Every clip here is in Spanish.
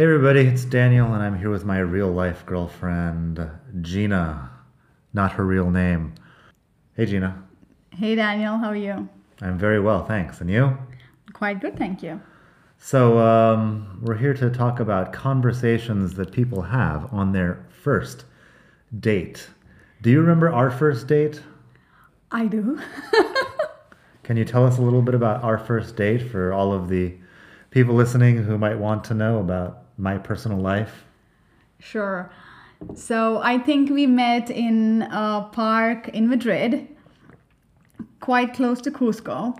Hey everybody, it's Daniel, and I'm here with my real life girlfriend, Gina. Not her real name. Hey Gina. Hey Daniel, how are you? I'm very well, thanks. And you? Quite good, thank you. So, um, we're here to talk about conversations that people have on their first date. Do you remember our first date? I do. Can you tell us a little bit about our first date for all of the people listening who might want to know about my personal life? Sure. So I think we met in a park in Madrid, quite close to Cusco.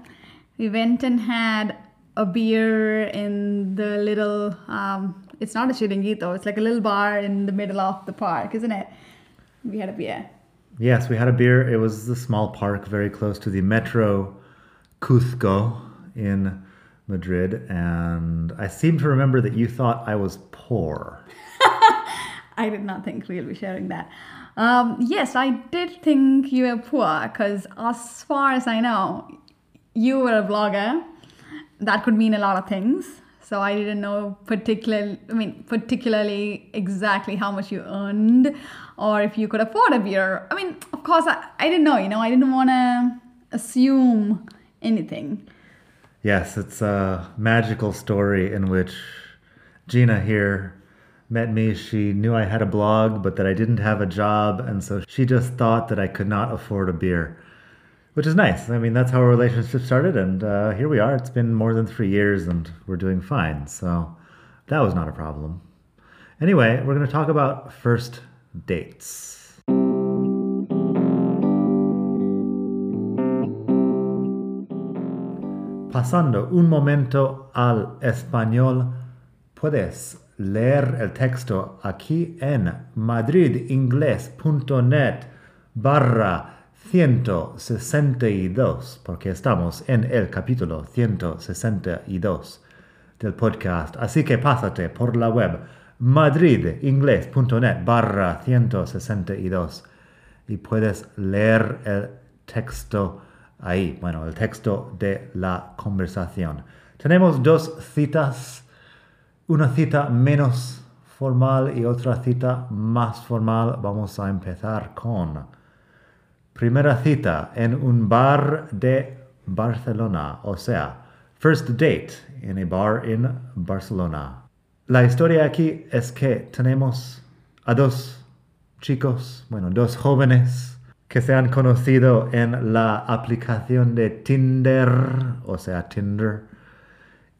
We went and had a beer in the little, um, it's not a chiringuito, it's like a little bar in the middle of the park, isn't it? We had a beer. Yes, we had a beer. It was a small park very close to the Metro Cusco in Madrid, and I seem to remember that you thought I was poor. I did not think we'll be sharing that. Um, yes, I did think you were poor because, as far as I know, you were a blogger. That could mean a lot of things. So I didn't know particularly, I mean, particularly exactly how much you earned, or if you could afford a beer. I mean, of course, I, I didn't know. You know, I didn't want to assume anything. Yes, it's a magical story in which Gina here met me. She knew I had a blog, but that I didn't have a job, and so she just thought that I could not afford a beer, which is nice. I mean, that's how our relationship started, and uh, here we are. It's been more than three years, and we're doing fine, so that was not a problem. Anyway, we're going to talk about first dates. Pasando un momento al español, puedes leer el texto aquí en madridingles.net barra 162, porque estamos en el capítulo 162 del podcast. Así que pásate por la web madridingles.net barra 162 y puedes leer el texto ahí, bueno, el texto de la conversación. Tenemos dos citas, una cita menos formal y otra cita más formal. Vamos a empezar con primera cita en un bar de Barcelona, o sea, first date en a bar en Barcelona. La historia aquí es que tenemos a dos chicos, bueno, dos jóvenes que se han conocido en la aplicación de Tinder, o sea, Tinder,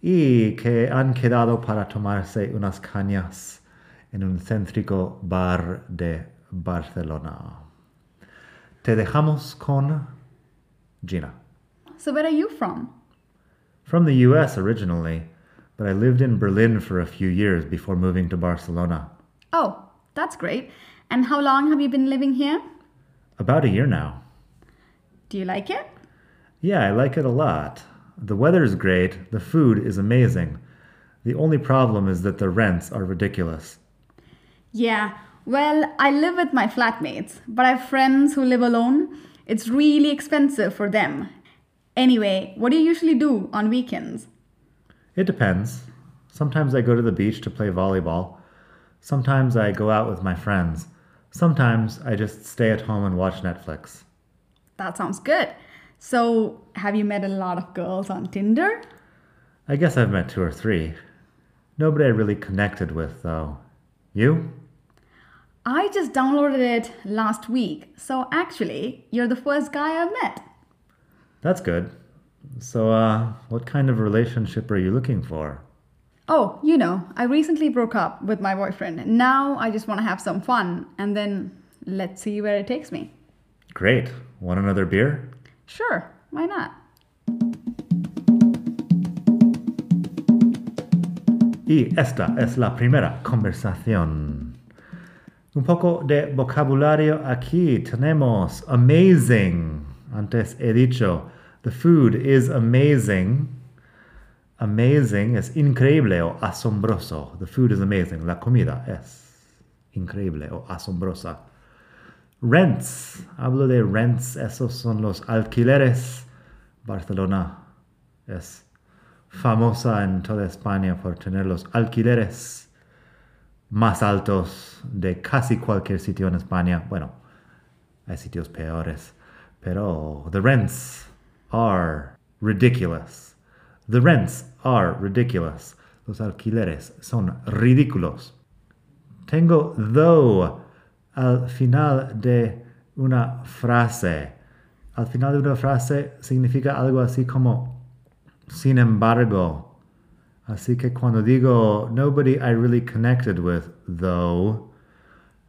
y que han quedado para tomarse unas cañas en un céntrico bar de Barcelona. Te dejamos con Gina. So, where are you from? From the US originally, but I lived in Berlin for a few years before moving to Barcelona. Oh, that's great. And how long have you been living here? About a year now. Do you like it? Yeah, I like it a lot. The weather is great, the food is amazing. The only problem is that the rents are ridiculous. Yeah, well, I live with my flatmates, but I have friends who live alone. It's really expensive for them. Anyway, what do you usually do on weekends? It depends. Sometimes I go to the beach to play volleyball. Sometimes I go out with my friends. Sometimes I just stay at home and watch Netflix. That sounds good. So, have you met a lot of girls on Tinder? I guess I've met two or three. Nobody I really connected with, though. You? I just downloaded it last week, so actually, you're the first guy I've met. That's good. So, uh, what kind of relationship are you looking for? Oh, you know, I recently broke up with my boyfriend. Now I just want to have some fun, and then let's see where it takes me. Great. Want another beer? Sure, why not? Y esta es la primera conversación. Un poco de vocabulario aquí. Tenemos amazing. Antes he dicho, the food is amazing. Amazing es increíble o asombroso. The food is amazing. La comida es increíble o asombrosa. Rents. Hablo de rents. Esos son los alquileres. Barcelona es famosa en toda España por tener los alquileres más altos de casi cualquier sitio en España. Bueno, hay sitios peores, pero the rents are ridiculous. The rents are ridiculous. Los alquileres son ridículos. Tengo though al final de una frase. Al final de una frase significa algo así como sin embargo. Así que cuando digo nobody I really connected with, though,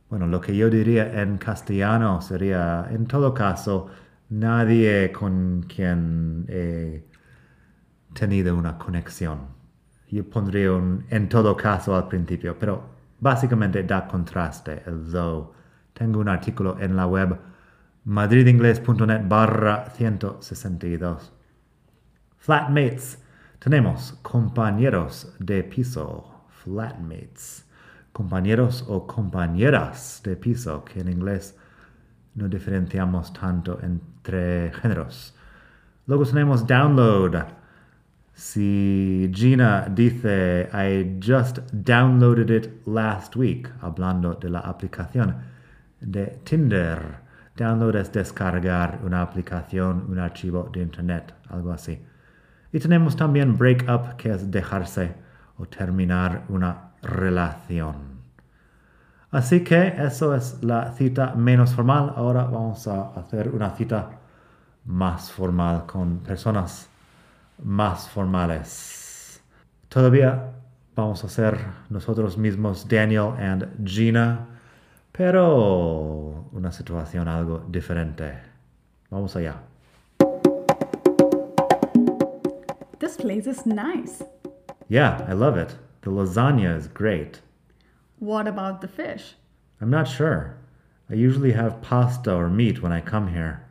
bueno, lo que yo diría en castellano sería, en todo caso, nadie con quien he tenido una conexión. Yo pondría un en todo caso al principio, pero básicamente da contraste el though. Tengo un artículo en la web madridingles.net barra 162. Flatmates. Tenemos compañeros de piso. Flatmates. Compañeros o compañeras de piso, que en inglés no diferenciamos tanto entre géneros. Luego tenemos download. Si Gina dice, I just downloaded it last week, hablando de la aplicación de Tinder. Download es descargar una aplicación, un archivo de internet, algo así. Y tenemos también break up, que es dejarse o terminar una relación. Así que eso es la cita menos formal. Ahora vamos a hacer una cita más formal con personas más formales. Todavía vamos a ser nosotros mismos, Daniel and Gina, pero una situación algo diferente. Vamos allá. This place is nice. Yeah, I love it. The lasagna is great. What about the fish? I'm not sure. I usually have pasta or meat when I come here.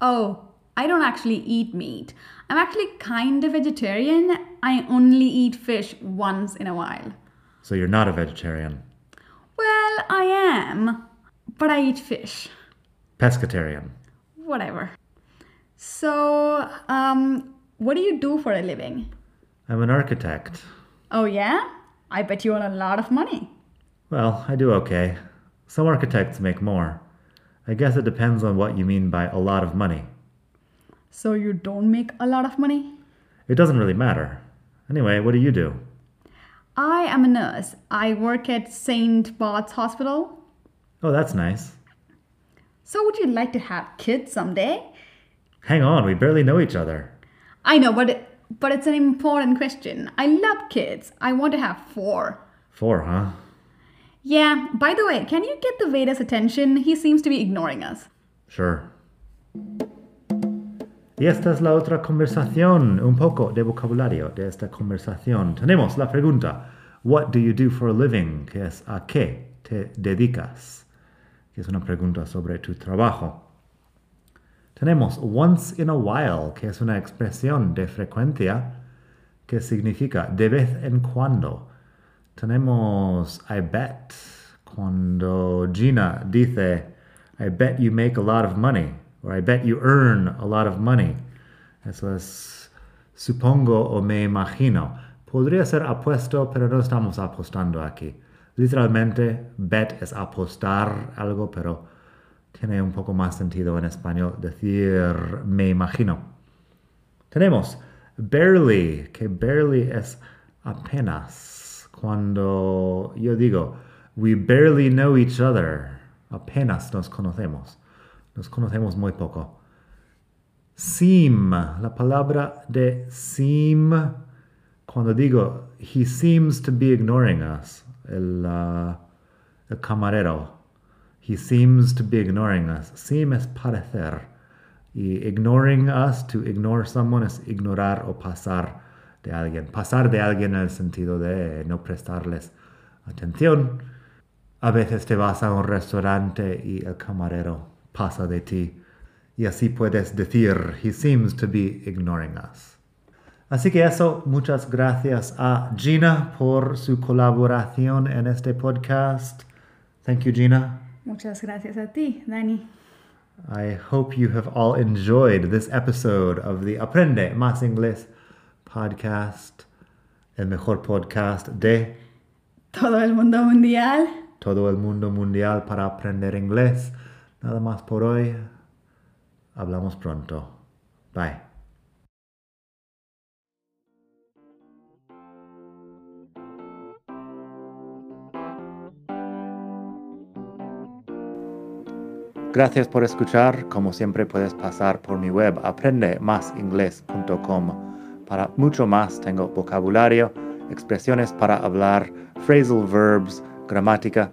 Oh, I don't actually eat meat. I'm actually kind of vegetarian. I only eat fish once in a while. So you're not a vegetarian. Well, I am, but I eat fish. Pescatarian. Whatever. So, um, what do you do for a living? I'm an architect. Oh, yeah? I bet you earn a lot of money. Well, I do okay. Some architects make more. I guess it depends on what you mean by a lot of money. So, you don't make a lot of money? It doesn't really matter. Anyway, what do you do? I am a nurse. I work at St. Bart's Hospital. Oh, that's nice. So, would you like to have kids someday? Hang on, we barely know each other. I know, but it, but it's an important question. I love kids. I want to have four. Four, huh? Yeah, by the way, can you get the waiter's attention? He seems to be ignoring us. Sure. Y esta es la otra conversación, un poco de vocabulario de esta conversación. Tenemos la pregunta, What do you do for a living? que es a qué te dedicas, que es una pregunta sobre tu trabajo. Tenemos once in a while, que es una expresión de frecuencia que significa de vez en cuando. Tenemos I bet, cuando Gina dice I bet you make a lot of money or I bet you earn a lot of money. Eso es supongo o me imagino. Podría ser apuesto, pero no estamos apostando aquí. Literalmente, bet es apostar algo, pero tiene un poco más sentido en español decir me imagino. Tenemos barely, que barely es apenas. Cuando yo digo, we barely know each other, apenas nos conocemos. Nos conocemos muy poco. Seem, la palabra de seem, cuando digo, he seems to be ignoring us, el, uh, camarero, he seems to be ignoring us. Seem es parecer. Y ignoring us, to ignore someone, es ignorar o pasar de alguien. Pasar de alguien en el sentido de no prestarles atención. A veces te vas a un restaurante y el camarero pasa de ti. Y así puedes decir, he seems to be ignoring us. Así que eso, muchas gracias a Gina por su colaboración en este podcast. Thank you, Gina. Muchas gracias a ti, Dani. I hope you have all enjoyed this episode of the Aprende Más Inglés podcast, el mejor podcast de Todo el mundo mundial. todo el mundo mundial para aprender inglés. Nada más por hoy. Hablamos pronto. Bye. Gracias por escuchar. Como siempre puedes pasar por mi web aprendemasingles.com. Para mucho más tengo vocabulario, expresiones para hablar, phrasal verbs, gramática,